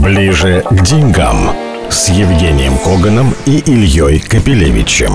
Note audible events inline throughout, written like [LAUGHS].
Ближе к деньгам с Евгением Коганом и Ильей Капелевичем.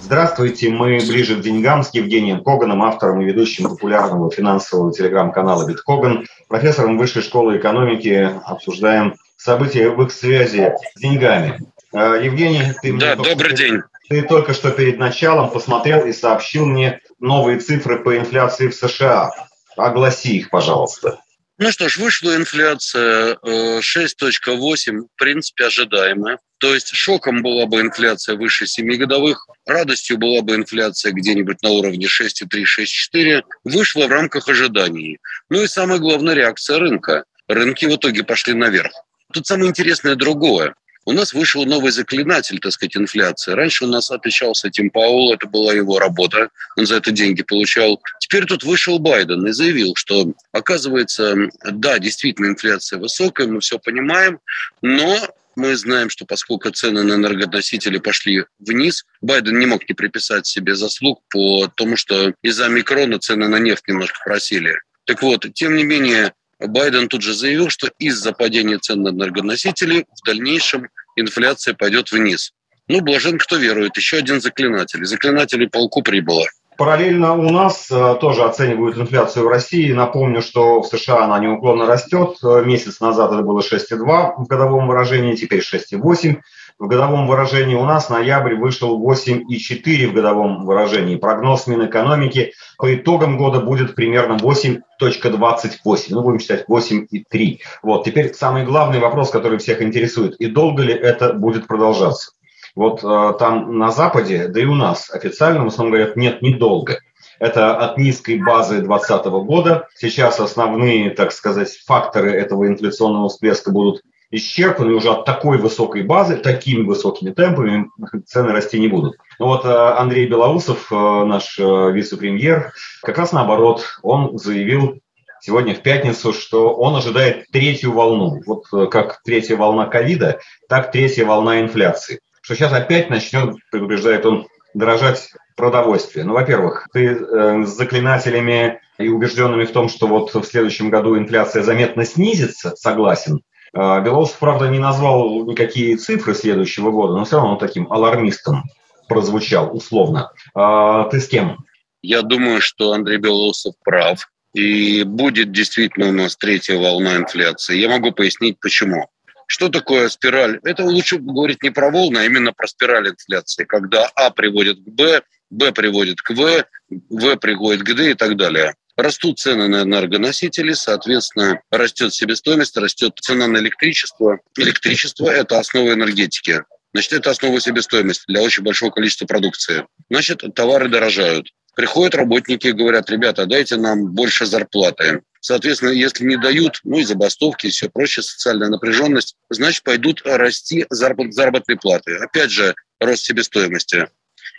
Здравствуйте, мы ближе к деньгам с Евгением Коганом, автором и ведущим популярного финансового телеграм-канала «Биткоган», профессором Высшей школы экономики. Обсуждаем события в их связи с деньгами. Э, Евгений, ты да, мне добрый день. Ты только что перед началом посмотрел и сообщил мне новые цифры по инфляции в США. Огласи их, пожалуйста. Ну что ж, вышла инфляция 6.8, э, в принципе, ожидаемая. То есть шоком была бы инфляция выше 7 годовых, радостью была бы инфляция где-нибудь на уровне 6,3-6,4. Вышла в рамках ожиданий. Ну и самая главная реакция рынка. Рынки в итоге пошли наверх. Тут самое интересное другое. У нас вышел новый заклинатель, так сказать, инфляции. Раньше у нас отличался Тим Паул, это была его работа, он за это деньги получал. Теперь тут вышел Байден и заявил, что, оказывается, да, действительно инфляция высокая, мы все понимаем, но мы знаем, что поскольку цены на энергоносители пошли вниз, Байден не мог не приписать себе заслуг по тому, что из-за микрона цены на нефть немножко просили. Так вот, тем не менее, Байден тут же заявил, что из-за падения цен на энергоносители в дальнейшем инфляция пойдет вниз. Ну, блажен, кто верует. Еще один заклинатель. Заклинателей полку прибыло. Параллельно у нас э, тоже оценивают инфляцию в России. Напомню, что в США она неуклонно растет. Э, месяц назад это было 6,2 в годовом выражении, теперь 6,8 в годовом выражении. У нас ноябрь вышел 8,4 в годовом выражении. Прогноз Минэкономики по итогам года будет примерно 8,28. Ну, будем считать 8,3. Вот, теперь самый главный вопрос, который всех интересует. И долго ли это будет продолжаться? Вот э, там на Западе, да и у нас официально в основном говорят, нет, недолго. Это от низкой базы 2020 года. Сейчас основные, так сказать, факторы этого инфляционного всплеска будут исчерпаны уже от такой высокой базы, такими высокими темпами цены расти не будут. Но вот э, Андрей Белоусов, э, наш вице-премьер, как раз наоборот, он заявил сегодня в пятницу, что он ожидает третью волну. Вот как третья волна ковида, так третья волна инфляции что сейчас опять начнет, предупреждает он, дорожать продовольствие. Ну, во-первых, ты э, с заклинателями и убежденными в том, что вот в следующем году инфляция заметно снизится, согласен. Э, Белоусов, правда, не назвал никакие цифры следующего года, но все равно он таким алармистом прозвучал условно. Э, ты с кем? Я думаю, что Андрей Белоусов прав. И будет действительно у нас третья волна инфляции. Я могу пояснить, почему. Что такое спираль? Это лучше говорить не про волны, а именно про спираль инфляции, когда А приводит к Б, Б приводит к В, В приводит к Д и так далее. Растут цены на энергоносители, соответственно, растет себестоимость, растет цена на электричество. Электричество – это основа энергетики. Значит, это основа себестоимости для очень большого количества продукции. Значит, товары дорожают. Приходят работники и говорят, ребята, дайте нам больше зарплаты. Соответственно, если не дают, ну и забастовки, и все прочее, социальная напряженность, значит, пойдут расти заработные платы. Опять же, рост себестоимости.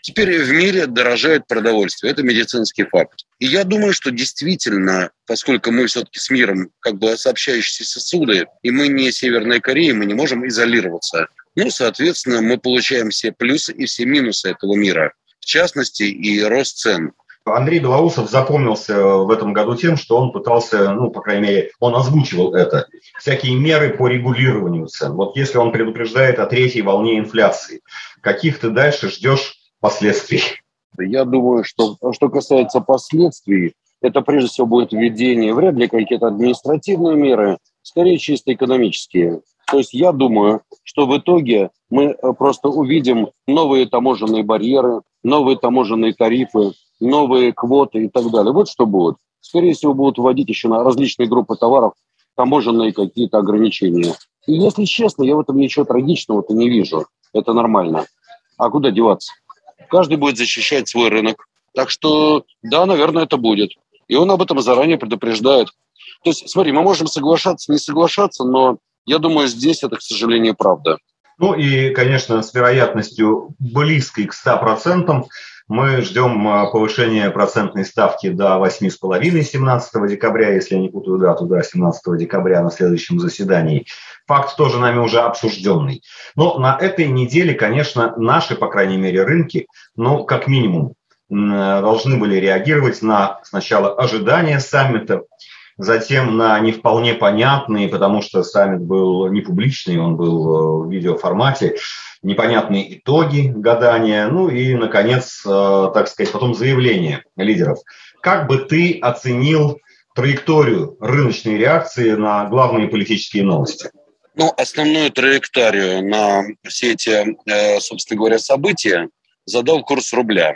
Теперь в мире дорожает продовольствие. Это медицинский факт. И я думаю, что действительно, поскольку мы все-таки с миром как бы сообщающиеся сосуды, и мы не Северная Корея, мы не можем изолироваться. Ну, соответственно, мы получаем все плюсы и все минусы этого мира. В частности, и рост цен. Андрей Белоусов запомнился в этом году тем, что он пытался, ну, по крайней мере, он озвучивал это, всякие меры по регулированию цен. Вот если он предупреждает о третьей волне инфляции, каких ты дальше ждешь последствий? Я думаю, что что касается последствий, это прежде всего будет введение, вряд ли какие-то административные меры, скорее чисто экономические. То есть я думаю, что в итоге мы э, просто увидим новые таможенные барьеры, новые таможенные тарифы, новые квоты и так далее. Вот что будет. Скорее всего, будут вводить еще на различные группы товаров таможенные какие-то ограничения. И если честно, я в этом ничего трагичного-то не вижу. Это нормально. А куда деваться? Каждый будет защищать свой рынок. Так что, да, наверное, это будет. И он об этом заранее предупреждает. То есть, смотри, мы можем соглашаться, не соглашаться, но я думаю, здесь это, к сожалению, правда. Ну и, конечно, с вероятностью близкой к 100% мы ждем а, повышения процентной ставки до 8,5 17 декабря, если я не путаю дату, да, 17 декабря на следующем заседании. Факт тоже нами уже обсужденный. Но на этой неделе, конечно, наши, по крайней мере, рынки, ну, как минимум, должны были реагировать на сначала ожидания саммита, затем на не вполне понятные, потому что саммит был не публичный, он был в видеоформате, непонятные итоги гадания, ну и, наконец, так сказать, потом заявление лидеров. Как бы ты оценил траекторию рыночной реакции на главные политические новости? Ну, основную траекторию на все эти, э, собственно говоря, события задал курс рубля.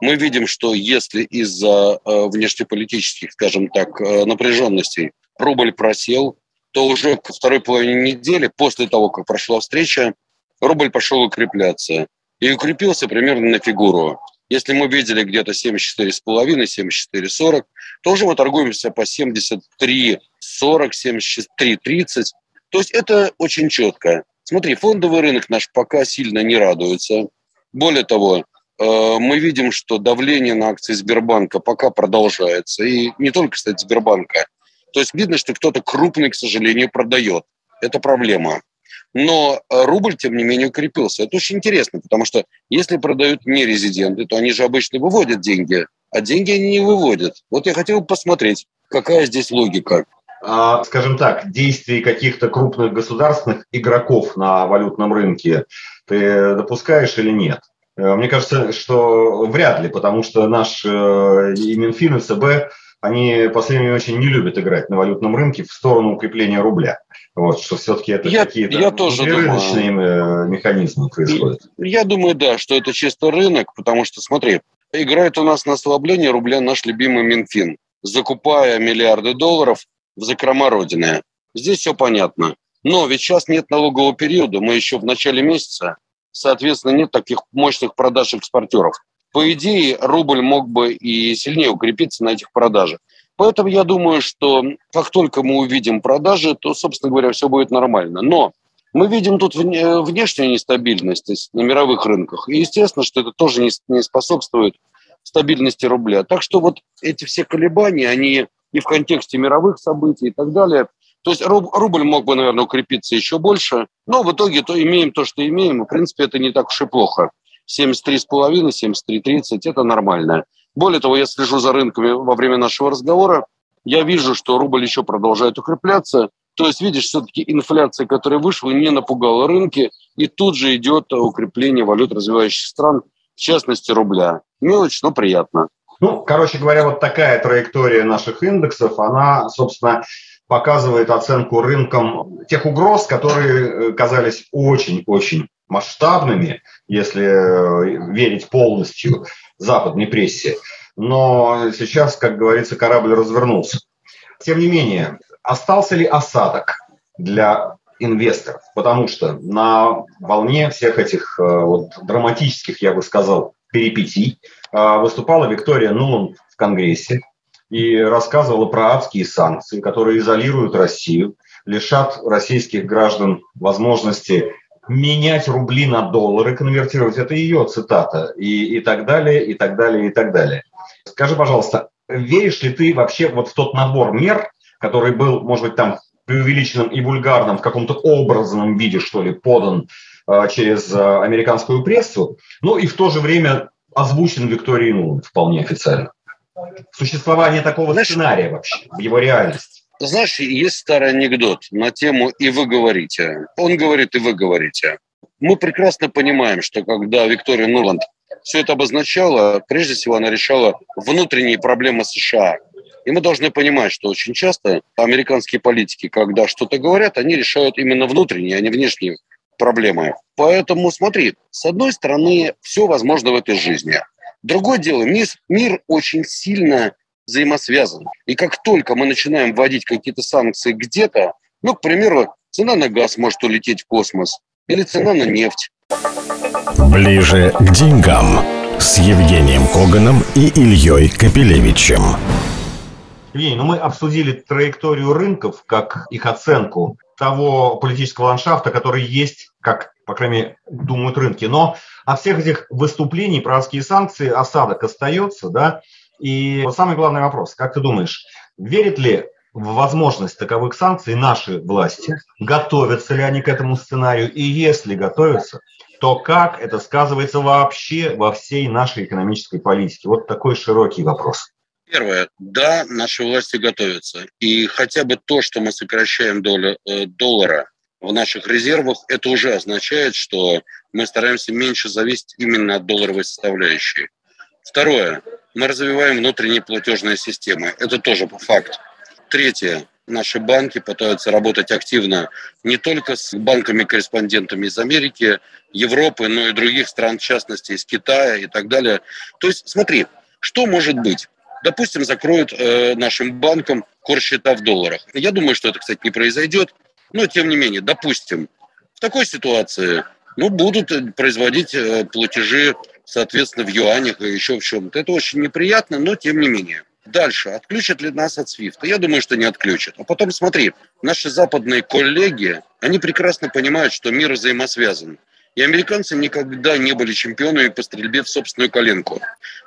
Мы видим, что если из-за э, внешнеполитических, скажем так, э, напряженностей рубль просел, то уже ко второй половине недели, после того, как прошла встреча, рубль пошел укрепляться. И укрепился примерно на фигуру. Если мы видели где-то 74,5, 74,40, то уже мы торгуемся по 73,40, 73,30. То есть это очень четко. Смотри, фондовый рынок наш пока сильно не радуется. Более того, э, мы видим, что давление на акции Сбербанка пока продолжается. И не только, кстати, Сбербанка. То есть видно, что кто-то крупный, к сожалению, продает. Это проблема. Но э, рубль, тем не менее, укрепился. Это очень интересно, потому что если продают не резиденты, то они же обычно выводят деньги, а деньги они не выводят. Вот я хотел посмотреть, какая здесь логика. А, скажем так, действий каких-то крупных государственных игроков на валютном рынке ты допускаешь или нет? Э, мне кажется, что вряд ли, потому что наш э, и Минфин, и ЦБ, они последние очень не любят играть на валютном рынке в сторону укрепления рубля. Вот, что все-таки это я, какие-то я тоже рыночные думаю, механизмы происходят. Я думаю, да, что это чисто рынок, потому что, смотри, играет у нас на ослабление рубля наш любимый Минфин, закупая миллиарды долларов в закрома Родины. Здесь все понятно. Но ведь сейчас нет налогового периода, мы еще в начале месяца, соответственно, нет таких мощных продаж экспортеров. По идее, рубль мог бы и сильнее укрепиться на этих продажах. Поэтому я думаю, что как только мы увидим продажи, то, собственно говоря, все будет нормально. Но мы видим тут внешнюю нестабильность на мировых рынках. И естественно, что это тоже не способствует стабильности рубля. Так что вот эти все колебания, они и в контексте мировых событий и так далее. То есть рубль мог бы, наверное, укрепиться еще больше, но в итоге то имеем то, что имеем. В принципе, это не так уж и плохо. 73,5, 73,30 – это нормально. Более того, я слежу за рынками во время нашего разговора. Я вижу, что рубль еще продолжает укрепляться. То есть, видишь, все-таки инфляция, которая вышла, не напугала рынки, и тут же идет укрепление валют развивающихся стран, в частности рубля. Мелочь, но приятно. Ну, короче говоря, вот такая траектория наших индексов, она, собственно, показывает оценку рынкам тех угроз, которые э, казались очень-очень масштабными, если э, верить полностью западной прессе. Но сейчас, как говорится, корабль развернулся. Тем не менее, остался ли осадок для инвесторов? Потому что на волне всех этих э, вот, драматических, я бы сказал, перипетий а, выступала Виктория Нуланд в Конгрессе и рассказывала про адские санкции, которые изолируют Россию, лишат российских граждан возможности менять рубли на доллары, конвертировать. Это ее цитата. И, и так далее, и так далее, и так далее. Скажи, пожалуйста, веришь ли ты вообще вот в тот набор мер, который был, может быть, там преувеличенным и вульгарным, в каком-то образном виде, что ли, подан э, через э, американскую прессу, ну и в то же время озвучен Викторией Нуланд вполне официально. Существование такого Знаешь, сценария вообще в его реальности. Знаешь, есть старый анекдот на тему «и вы говорите». Он говорит «и вы говорите». Мы прекрасно понимаем, что когда Виктория Нуланд все это обозначала, прежде всего она решала внутренние проблемы США. И мы должны понимать, что очень часто американские политики, когда что-то говорят, они решают именно внутренние, а не внешние проблемы. Поэтому смотри, с одной стороны, все возможно в этой жизни. Другое дело, мир, мир очень сильно взаимосвязан. И как только мы начинаем вводить какие-то санкции где-то, ну, к примеру, цена на газ может улететь в космос, или цена на нефть. Ближе к деньгам с Евгением Коганом и Ильей Капелевичем. Евгений, ну мы обсудили траекторию рынков, как их оценку того политического ландшафта, который есть, как, по крайней мере, думают рынки. Но от всех этих выступлений про адские санкции осадок остается, да, и вот самый главный вопрос, как ты думаешь, верит ли в возможность таковых санкций наши власти, готовятся ли они к этому сценарию, и если готовятся, то как это сказывается вообще во всей нашей экономической политике? Вот такой широкий вопрос. Первое. Да, наши власти готовятся. И хотя бы то, что мы сокращаем долю э, доллара в наших резервах, это уже означает, что мы стараемся меньше зависеть именно от долларовой составляющей. Второе. Мы развиваем внутренние платежные системы. Это тоже факт. Третье. Наши банки пытаются работать активно не только с банками-корреспондентами из Америки, Европы, но и других стран, в частности, из Китая и так далее. То есть, смотри, что может быть? Допустим, закроют э, нашим банкам курс-счета в долларах. Я думаю, что это, кстати, не произойдет. Но, тем не менее, допустим, в такой ситуации ну, будут производить э, платежи, соответственно, в юанях и еще в чем-то. Это очень неприятно, но тем не менее. Дальше. Отключат ли нас от Свифта? Я думаю, что не отключат. А потом смотри, наши западные коллеги, они прекрасно понимают, что мир взаимосвязан. И американцы никогда не были чемпионами по стрельбе в собственную коленку.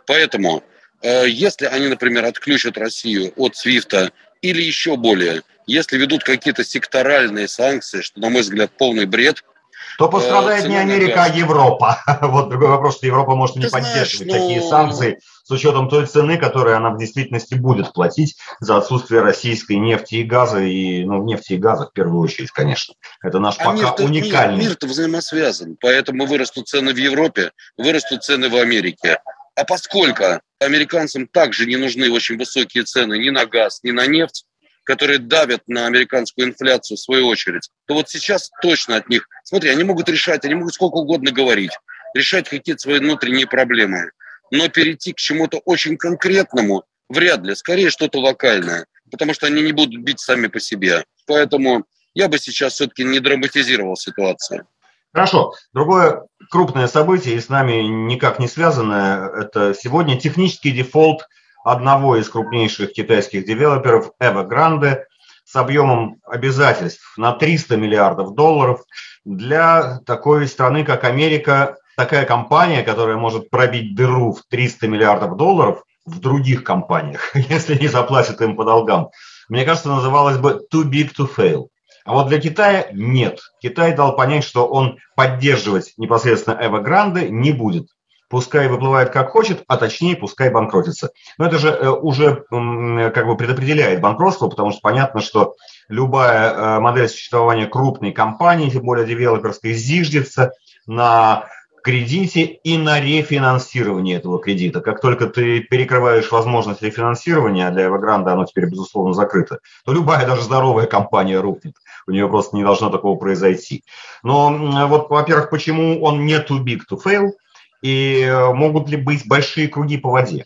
Поэтому, э, если они, например, отключат Россию от Свифта или еще более, если ведут какие-то секторальные санкции, что, на мой взгляд, полный бред – то пострадает не Америка, а Европа. [LAUGHS] Вот другой вопрос, что Европа может не поддерживать такие ну, санкции с учетом той цены, которую она в действительности будет платить за отсутствие российской нефти и газа, и, ну, нефти и газа в первую очередь, конечно. Это наш а пока уникальный. Мир, мир-то взаимосвязан, поэтому вырастут цены в Европе, вырастут цены в Америке. А поскольку американцам также не нужны очень высокие цены ни на газ, ни на нефть, которые давят на американскую инфляцию в свою очередь, то вот сейчас точно от них, смотри, они могут решать, они могут сколько угодно говорить, решать какие-то свои внутренние проблемы, но перейти к чему-то очень конкретному вряд ли, скорее что-то локальное, потому что они не будут бить сами по себе. Поэтому я бы сейчас все-таки не драматизировал ситуацию. Хорошо. Другое крупное событие, и с нами никак не связанное, это сегодня технический дефолт – одного из крупнейших китайских девелоперов Evergrande с объемом обязательств на 300 миллиардов долларов для такой страны, как Америка, такая компания, которая может пробить дыру в 300 миллиардов долларов в других компаниях, [LAUGHS] если не заплатят им по долгам, мне кажется, называлась бы too big to fail. А вот для Китая нет. Китай дал понять, что он поддерживать непосредственно Evergrande не будет пускай выплывает как хочет, а точнее пускай банкротится. Но это же э, уже как бы предопределяет банкротство, потому что понятно, что любая э, модель существования крупной компании, тем более девелоперской, зиждется на кредите и на рефинансировании этого кредита. Как только ты перекрываешь возможность рефинансирования, а для Evergrande оно теперь, безусловно, закрыто, то любая, даже здоровая компания рухнет. У нее просто не должно такого произойти. Но вот, во-первых, почему он не too big to fail – и э, могут ли быть большие круги по воде?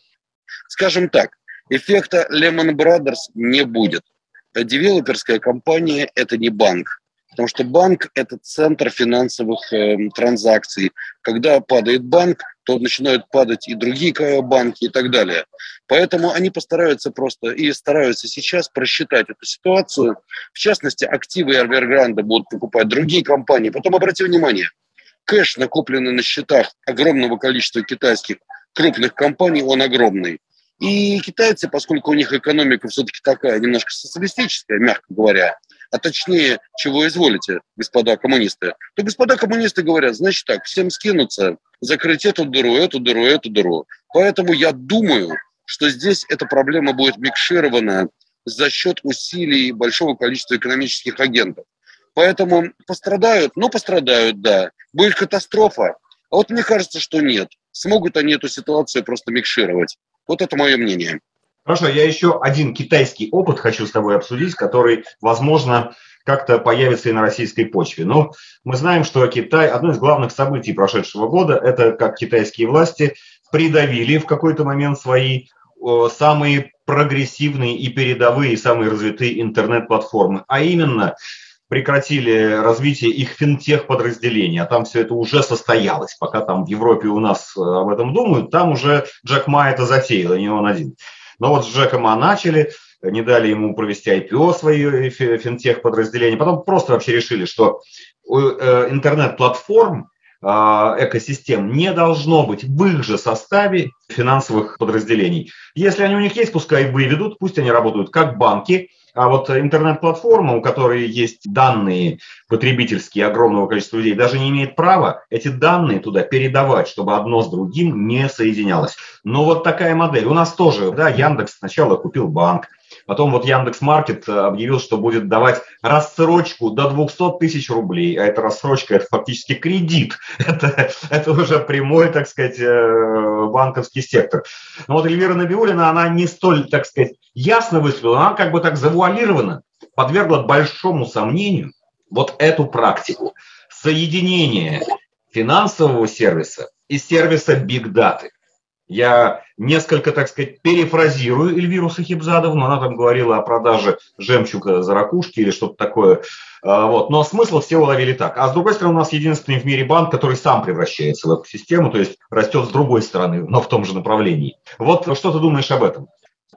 Скажем так, эффекта Lehman Brothers не будет. Девелоперская компания – это не банк. Потому что банк – это центр финансовых э, транзакций. Когда падает банк, то начинают падать и другие банки и так далее. Поэтому они постараются просто и стараются сейчас просчитать эту ситуацию. В частности, активы Evergrande будут покупать другие компании. Потом обрати внимание – кэш, накопленный на счетах огромного количества китайских крупных компаний, он огромный. И китайцы, поскольку у них экономика все-таки такая немножко социалистическая, мягко говоря, а точнее, чего изволите, господа коммунисты, то господа коммунисты говорят, значит так, всем скинуться, закрыть эту дыру, эту дыру, эту дыру. Поэтому я думаю, что здесь эта проблема будет микширована за счет усилий большого количества экономических агентов. Поэтому пострадают, ну пострадают, да. Будет катастрофа. А вот мне кажется, что нет. Смогут они эту ситуацию просто микшировать. Вот это мое мнение. Хорошо, я еще один китайский опыт хочу с тобой обсудить, который, возможно, как-то появится и на российской почве. Но мы знаем, что Китай, одно из главных событий прошедшего года, это как китайские власти придавили в какой-то момент свои самые прогрессивные и передовые, самые развитые интернет-платформы, а именно прекратили развитие их финтех-подразделений, а там все это уже состоялось. Пока там в Европе у нас э, об этом думают, там уже Джек Ма это затеял, и не он один. Но вот с Джеком Ма начали, не дали ему провести IPO свое финтех-подразделение, потом просто вообще решили, что э, интернет-платформ э, экосистем не должно быть в их же составе финансовых подразделений. Если они у них есть, пускай выведут, пусть они работают как банки, А вот интернет-платформа, у которой есть данные потребительские огромного количества людей, даже не имеет права эти данные туда передавать, чтобы одно с другим не соединялось. Но вот такая модель. У нас тоже, да, Яндекс сначала купил банк, Потом вот Яндекс Маркет объявил, что будет давать рассрочку до 200 тысяч рублей, а эта рассрочка – это фактически кредит. [LAUGHS] Это, это уже прямой, так сказать, э, банковский сектор. Но вот Эльвира Набиулина, она не столь, так сказать, ясно выступила, она как бы так завуалирована, подвергла большому сомнению вот эту практику соединения финансового сервиса и сервиса Data. Я несколько, так сказать, перефразирую Эльвиру Сахибзадовну. Она там говорила о продаже жемчуга за ракушки или что-то такое. А, вот. Но смысл все уловили так. А с другой стороны, у нас единственный в мире банк, который сам превращается в эту систему, то есть растет с другой стороны, но в том же направлении. Вот что ты думаешь об этом?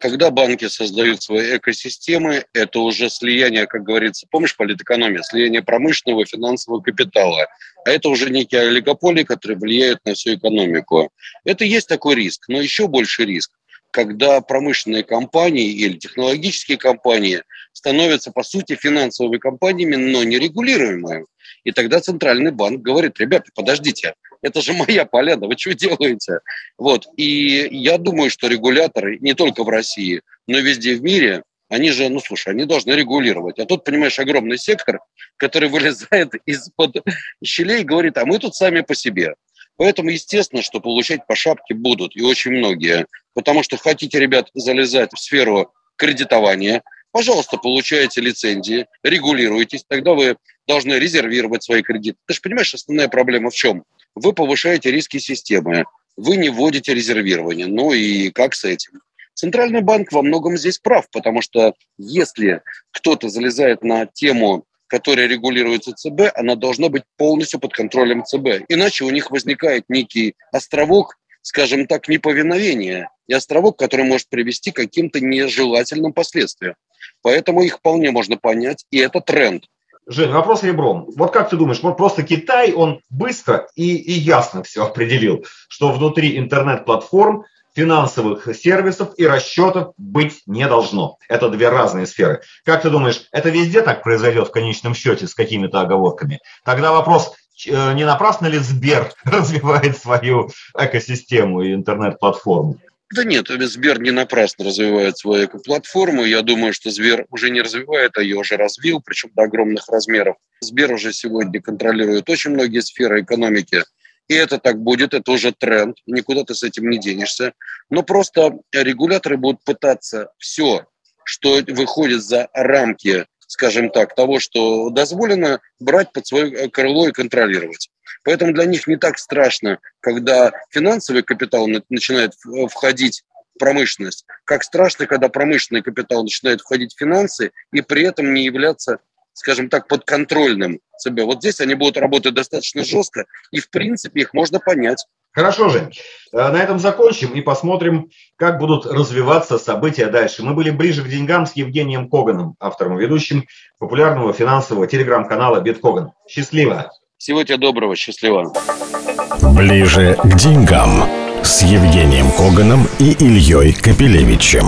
Когда банки создают свои экосистемы, это уже слияние, как говорится, помнишь, политэкономия, слияние промышленного и финансового капитала. А это уже некие олигополии, которые влияют на всю экономику. Это есть такой риск, но еще больше риск, когда промышленные компании или технологические компании становятся, по сути, финансовыми компаниями, но нерегулируемыми. И тогда Центральный банк говорит, ребята, подождите, это же моя поляна, вы что делаете? Вот. И я думаю, что регуляторы не только в России, но и везде в мире, они же, ну слушай, они должны регулировать. А тут, понимаешь, огромный сектор, который вылезает из-под щелей и говорит, а мы тут сами по себе. Поэтому, естественно, что получать по шапке будут, и очень многие. Потому что хотите, ребят, залезать в сферу кредитования, пожалуйста, получайте лицензии, регулируйтесь, тогда вы должны резервировать свои кредиты. Ты же понимаешь, основная проблема в чем? вы повышаете риски системы, вы не вводите резервирование. Ну и как с этим? Центральный банк во многом здесь прав, потому что если кто-то залезает на тему, которая регулируется ЦБ, она должна быть полностью под контролем ЦБ. Иначе у них возникает некий островок, скажем так, неповиновения, и островок, который может привести к каким-то нежелательным последствиям. Поэтому их вполне можно понять, и это тренд. Жень, вопрос ребром. Вот как ты думаешь, просто Китай, он быстро и, и ясно все определил, что внутри интернет-платформ финансовых сервисов и расчетов быть не должно. Это две разные сферы. Как ты думаешь, это везде так произойдет в конечном счете с какими-то оговорками? Тогда вопрос, э, не напрасно ли Сбер [LAUGHS] развивает свою экосистему и интернет-платформу? Да нет, Сбер не напрасно развивает свою платформу. Я думаю, что Сбер уже не развивает, а ее уже развил, причем до огромных размеров. Сбер уже сегодня контролирует очень многие сферы экономики. И это так будет, это уже тренд, никуда ты с этим не денешься. Но просто регуляторы будут пытаться все, что выходит за рамки, скажем так, того, что дозволено, брать под свое крыло и контролировать. Поэтому для них не так страшно, когда финансовый капитал начинает входить в промышленность, как страшно, когда промышленный капитал начинает входить в финансы и при этом не являться скажем так, подконтрольным себе. Вот здесь они будут работать достаточно жестко, и, в принципе, их можно понять. Хорошо, Жень. Э, на этом закончим и посмотрим, как будут развиваться события дальше. Мы были ближе к деньгам с Евгением Коганом, автором и ведущим популярного финансового телеграм-канала Биткоган. Счастливо! Всего тебе доброго, счастливо. Ближе к деньгам с Евгением Коганом и Ильей Капелевичем.